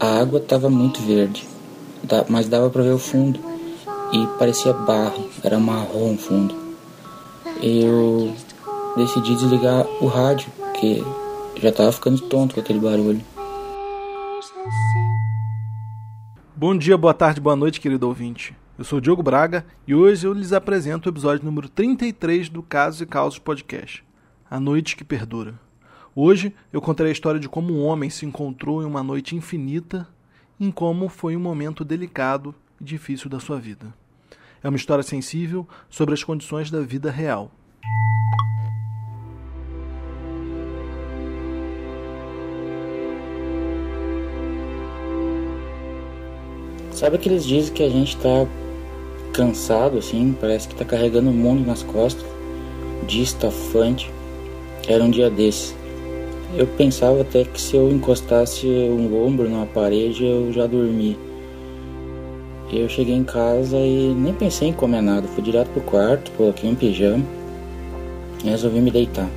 A água estava muito verde, mas dava para ver o fundo e parecia barro, era marrom o fundo. Eu decidi desligar o rádio, porque já estava ficando tonto com aquele barulho. Bom dia, boa tarde, boa noite, querido ouvinte. Eu sou Diogo Braga e hoje eu lhes apresento o episódio número 33 do Casos e Causos Podcast, A Noite que Perdura. Hoje eu contarei a história de como um homem se encontrou em uma noite infinita, em como foi um momento delicado e difícil da sua vida. É uma história sensível sobre as condições da vida real. Sabe que eles dizem que a gente tá cansado, assim, parece que tá carregando o mundo nas costas, distafante. Era um dia desse. Eu pensava até que se eu encostasse um ombro na parede eu já dormi. Eu cheguei em casa e nem pensei em comer nada. Fui direto pro quarto, coloquei um pijama e resolvi me deitar.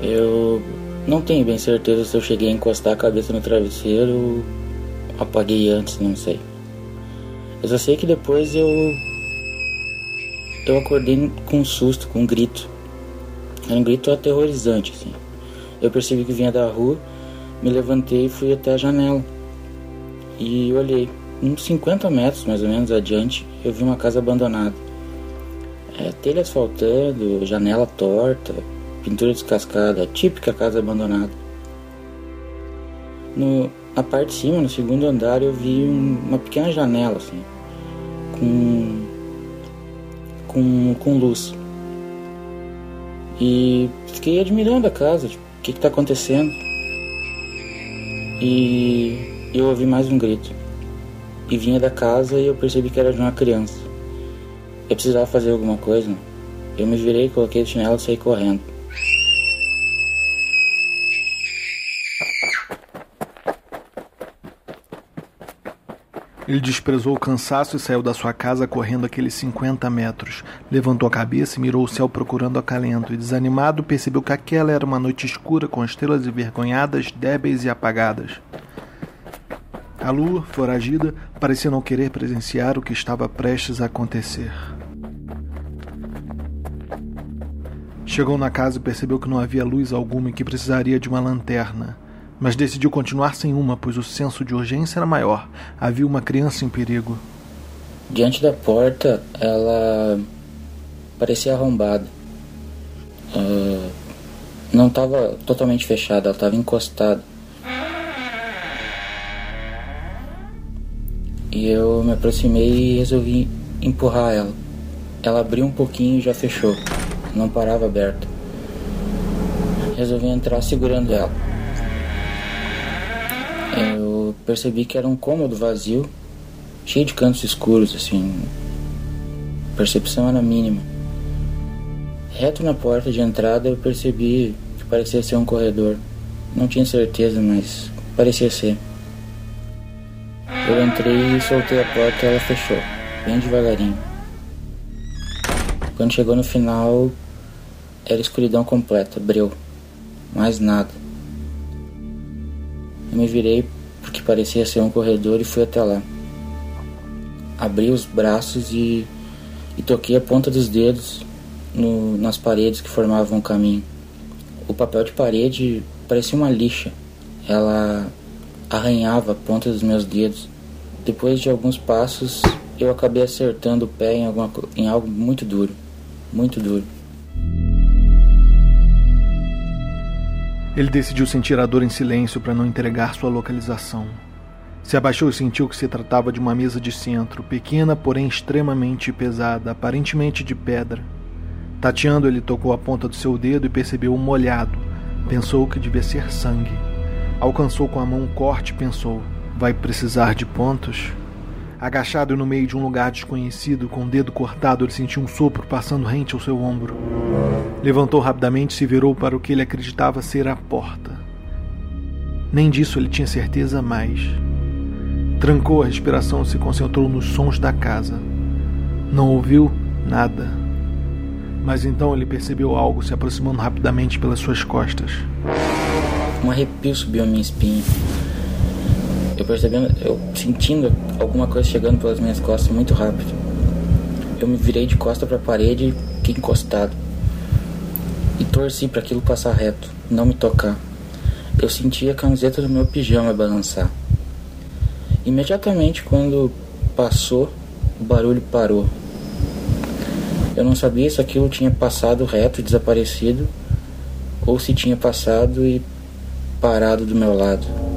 Eu não tenho bem certeza se eu cheguei a encostar a cabeça no travesseiro apaguei antes, não sei. Eu só sei que depois eu. Eu acordei com um susto, com um grito. Era um grito aterrorizante, assim. Eu percebi que vinha da rua, me levantei e fui até a janela. E olhei. Uns 50 metros mais ou menos adiante, eu vi uma casa abandonada. É, telha asfaltando, janela torta, pintura descascada, típica casa abandonada. No, na parte de cima, no segundo andar, eu vi um, uma pequena janela, assim, com, com, com luz. E fiquei admirando a casa, tipo, que está acontecendo? E eu ouvi mais um grito. E vinha da casa e eu percebi que era de uma criança. Eu precisava fazer alguma coisa. Eu me virei, coloquei o chinelo e saí correndo. Ele desprezou o cansaço e saiu da sua casa correndo aqueles 50 metros. Levantou a cabeça e mirou o céu procurando acalento, e desanimado percebeu que aquela era uma noite escura com estrelas envergonhadas, débeis e apagadas. A lua, foragida, parecia não querer presenciar o que estava prestes a acontecer. Chegou na casa e percebeu que não havia luz alguma e que precisaria de uma lanterna mas decidiu continuar sem uma, pois o senso de urgência era maior. Havia uma criança em perigo. Diante da porta, ela parecia arrombada. Uh, não estava totalmente fechada, ela estava encostada. E eu me aproximei e resolvi empurrar ela. Ela abriu um pouquinho e já fechou. Não parava aberta. Resolvi entrar segurando ela percebi que era um cômodo vazio, cheio de cantos escuros, assim. A percepção era mínima. Reto na porta de entrada eu percebi que parecia ser um corredor. Não tinha certeza, mas parecia ser. Eu entrei e soltei a porta e ela fechou, bem devagarinho. Quando chegou no final, era escuridão completa, breu. Mais nada. Eu me virei porque parecia ser um corredor e fui até lá. Abri os braços e, e toquei a ponta dos dedos no, nas paredes que formavam o caminho. O papel de parede parecia uma lixa. Ela arranhava a ponta dos meus dedos. Depois de alguns passos, eu acabei acertando o pé em, alguma, em algo muito duro. Muito duro. Ele decidiu sentir a dor em silêncio para não entregar sua localização. Se abaixou e sentiu que se tratava de uma mesa de centro, pequena, porém extremamente pesada, aparentemente de pedra. Tateando, ele tocou a ponta do seu dedo e percebeu um molhado. Pensou que devia ser sangue. Alcançou com a mão um corte e pensou: vai precisar de pontos? Agachado no meio de um lugar desconhecido, com o dedo cortado, ele sentiu um sopro passando rente ao seu ombro. Levantou rapidamente e se virou para o que ele acreditava ser a porta. Nem disso ele tinha certeza mais. Trancou a respiração e se concentrou nos sons da casa. Não ouviu nada. Mas então ele percebeu algo se aproximando rapidamente pelas suas costas. Um arrepio subiu a minha espinha. Eu percebendo, eu sentindo alguma coisa chegando pelas minhas costas muito rápido. Eu me virei de costa para a parede fiquei encostado. E torci para aquilo passar reto, não me tocar. Eu senti a camiseta do meu pijama balançar. Imediatamente quando passou, o barulho parou. Eu não sabia se aquilo tinha passado reto e desaparecido ou se tinha passado e parado do meu lado.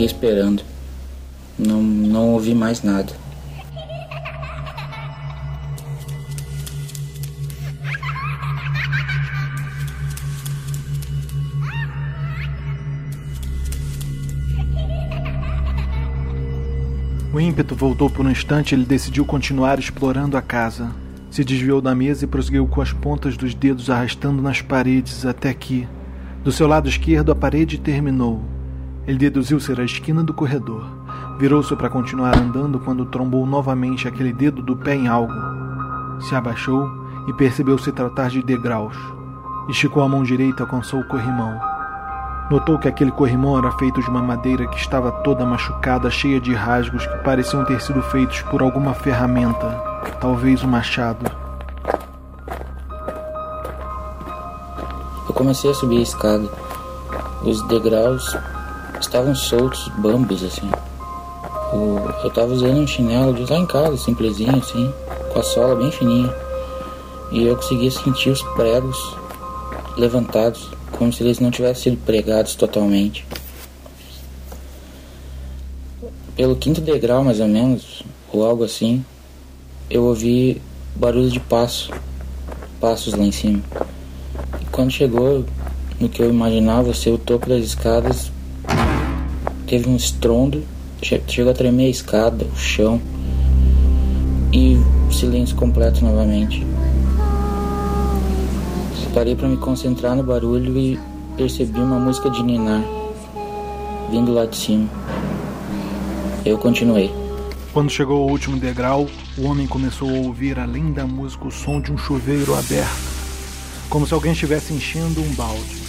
Fiquei esperando. Não, não ouvi mais nada. O ímpeto voltou por um instante e ele decidiu continuar explorando a casa. Se desviou da mesa e prosseguiu com as pontas dos dedos arrastando nas paredes até que, do seu lado esquerdo, a parede terminou. Ele deduziu ser a esquina do corredor. Virou-se para continuar andando quando trombou novamente aquele dedo do pé em algo. Se abaixou e percebeu se tratar de degraus. Esticou a mão direita e alcançou o corrimão. Notou que aquele corrimão era feito de uma madeira que estava toda machucada, cheia de rasgos que pareciam ter sido feitos por alguma ferramenta, talvez um machado. Eu comecei a subir a escada. Os degraus estavam soltos, bambos assim. Eu estava usando um chinelo de lá em casa, simplesinho assim, com a sola bem fininha. E eu conseguia sentir os pregos levantados como se eles não tivessem sido pregados totalmente. Pelo quinto degrau, mais ou menos, ou algo assim, eu ouvi barulho de passo, passos lá em cima. E quando chegou no que eu imaginava ser o topo das escadas, teve um estrondo, chegou a tremer a escada, o chão, e silêncio completo novamente. Parei para me concentrar no barulho e percebi uma música de Ninar vindo lá de cima. Eu continuei. Quando chegou ao último degrau, o homem começou a ouvir além da música o som de um chuveiro aberto, como se alguém estivesse enchendo um balde.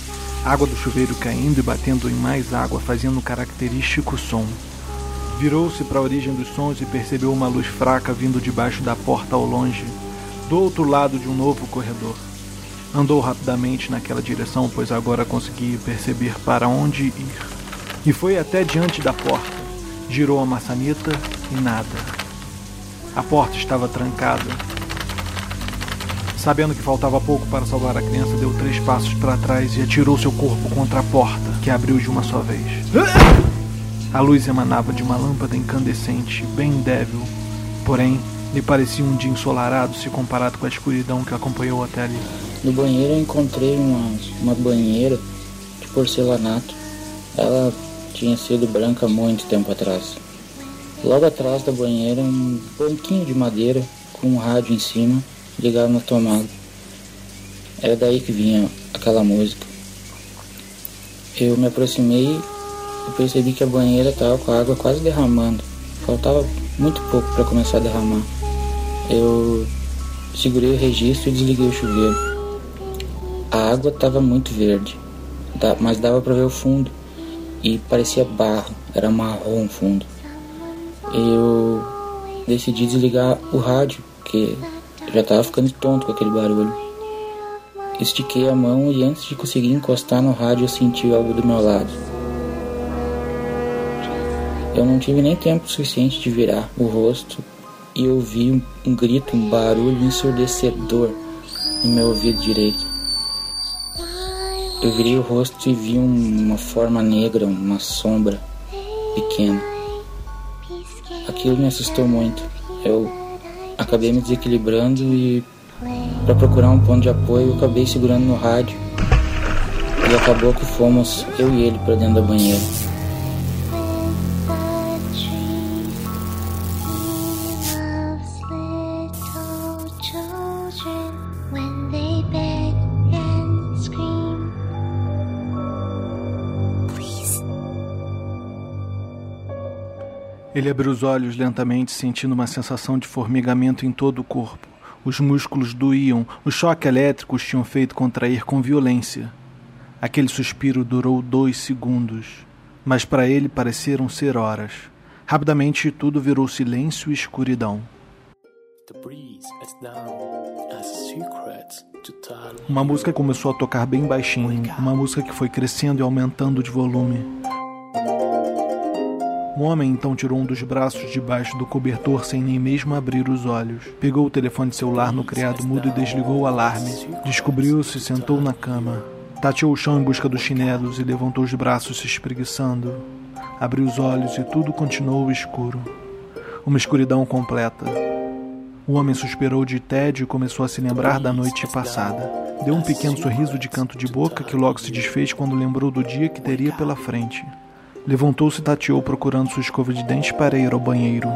Água do chuveiro caindo e batendo em mais água, fazendo um característico som. Virou-se para a origem dos sons e percebeu uma luz fraca vindo debaixo da porta ao longe, do outro lado de um novo corredor. Andou rapidamente naquela direção, pois agora conseguia perceber para onde ir. E foi até diante da porta. Girou a maçaneta e nada. A porta estava trancada. Sabendo que faltava pouco para salvar a criança, deu três passos para trás e atirou seu corpo contra a porta, que abriu de uma só vez. A luz emanava de uma lâmpada incandescente, bem débil, porém lhe parecia um dia ensolarado se comparado com a escuridão que acompanhou até ali. No banheiro eu encontrei uma, uma banheira de porcelanato. Ela tinha sido branca muito tempo atrás. Logo atrás da banheira um banquinho de madeira com um rádio em cima ligado na tomada. Era daí que vinha aquela música. Eu me aproximei e percebi que a banheira estava com a água quase derramando. Faltava muito pouco para começar a derramar. Eu segurei o registro e desliguei o chuveiro. A água estava muito verde, mas dava para ver o fundo e parecia barro, era marrom fundo. Eu decidi desligar o rádio, porque já estava ficando tonto com aquele barulho. Estiquei a mão e antes de conseguir encostar no rádio eu senti algo do meu lado. Eu não tive nem tempo suficiente de virar o rosto e ouvi um, um grito, um barulho ensurdecedor no meu ouvido direito. Eu virei o rosto e vi uma forma negra, uma sombra pequena. Aquilo me assustou muito. Eu acabei me desequilibrando e, para procurar um ponto de apoio, acabei segurando no rádio. E acabou que fomos eu e ele para dentro da banheira. Ele abriu os olhos lentamente, sentindo uma sensação de formigamento em todo o corpo. Os músculos doíam, o choque elétrico os tinham feito contrair com violência. Aquele suspiro durou dois segundos, mas para ele pareceram ser horas. Rapidamente tudo virou silêncio e escuridão. Uma música começou a tocar bem baixinho, uma música que foi crescendo e aumentando de volume. O homem então tirou um dos braços debaixo do cobertor sem nem mesmo abrir os olhos. Pegou o telefone celular no criado mudo e desligou o alarme. Descobriu-se e sentou na cama. Tateou o chão em busca dos chinelos e levantou os braços se espreguiçando. Abriu os olhos e tudo continuou escuro. Uma escuridão completa. O homem suspirou de tédio e começou a se lembrar da noite passada. Deu um pequeno sorriso de canto de boca que logo se desfez quando lembrou do dia que teria pela frente. Levantou-se e tateou procurando sua escova de dente para ir ao banheiro.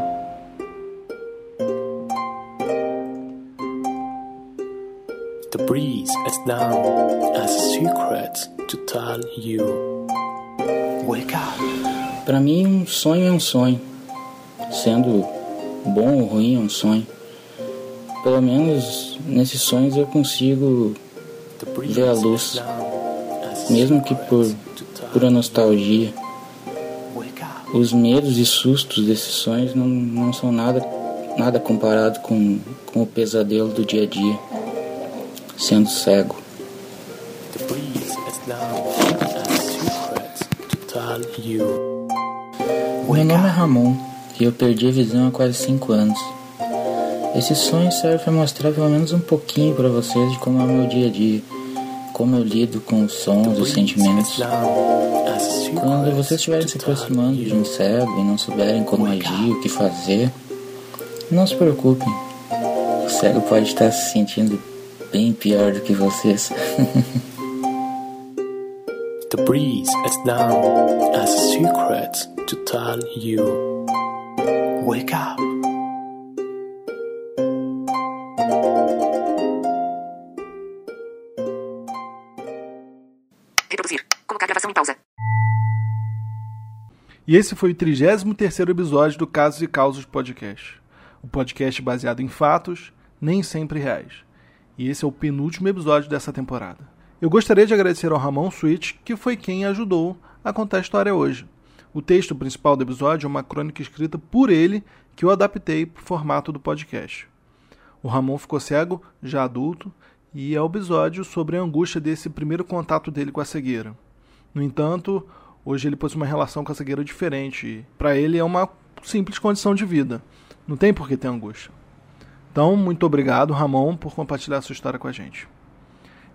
The breeze is down as a secret to tell you. Wake up. Para mim, um sonho é um sonho. Sendo bom ou ruim, é um sonho. Pelo menos nesses sonhos eu consigo ver a luz, mesmo que por pura nostalgia. Os medos e sustos desses sonhos não, não são nada, nada comparado com, com o pesadelo do dia a dia, sendo cego. Meu nome é Ramon e eu perdi a visão há quase 5 anos. Esse sonho serve para mostrar pelo menos um pouquinho para vocês de como é o meu dia a dia, como eu lido com os sons, os sentimentos. Quando vocês estiverem se aproximando de um cego e não souberem como agir, o que fazer, não se preocupem. O cego pode estar se sentindo bem pior do que vocês. The breeze is down as a secret to tell you. Wake up. Reproduzir. Colocar gravação em pausa. E esse foi o 33 episódio do Casos e Causos Podcast. O podcast baseado em fatos, nem sempre reais. E esse é o penúltimo episódio dessa temporada. Eu gostaria de agradecer ao Ramon Switch, que foi quem ajudou a contar a história hoje. O texto principal do episódio é uma crônica escrita por ele que eu adaptei para o formato do podcast. O Ramon ficou cego, já adulto, e é o episódio sobre a angústia desse primeiro contato dele com a cegueira. No entanto, Hoje ele possui uma relação com a cegueira diferente. Para ele é uma simples condição de vida. Não tem por que ter angústia. Então, muito obrigado, Ramon, por compartilhar sua história com a gente.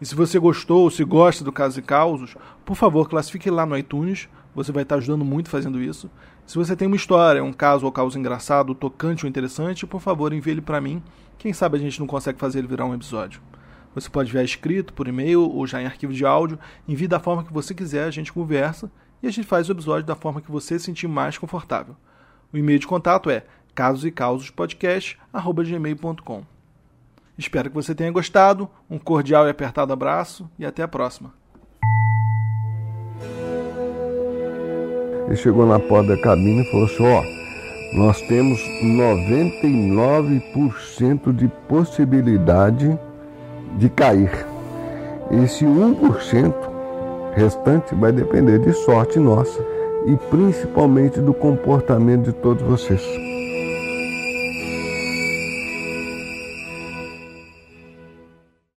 E se você gostou ou se gosta do Casos e Causos, por favor, classifique lá no iTunes. Você vai estar ajudando muito fazendo isso. Se você tem uma história, um caso ou causa engraçado, tocante ou interessante, por favor, envie ele para mim. Quem sabe a gente não consegue fazer ele virar um episódio. Você pode enviar escrito, por e-mail ou já em arquivo de áudio. Envie da forma que você quiser, a gente conversa e a gente faz o episódio da forma que você se sentir mais confortável. O e-mail de contato é casosecausospodcast.gmail.com Espero que você tenha gostado, um cordial e apertado abraço e até a próxima. Ele chegou na porta da cabine e falou assim, ó, nós temos 99% de possibilidade de cair. Esse 1% restante vai depender de sorte nossa e principalmente do comportamento de todos vocês.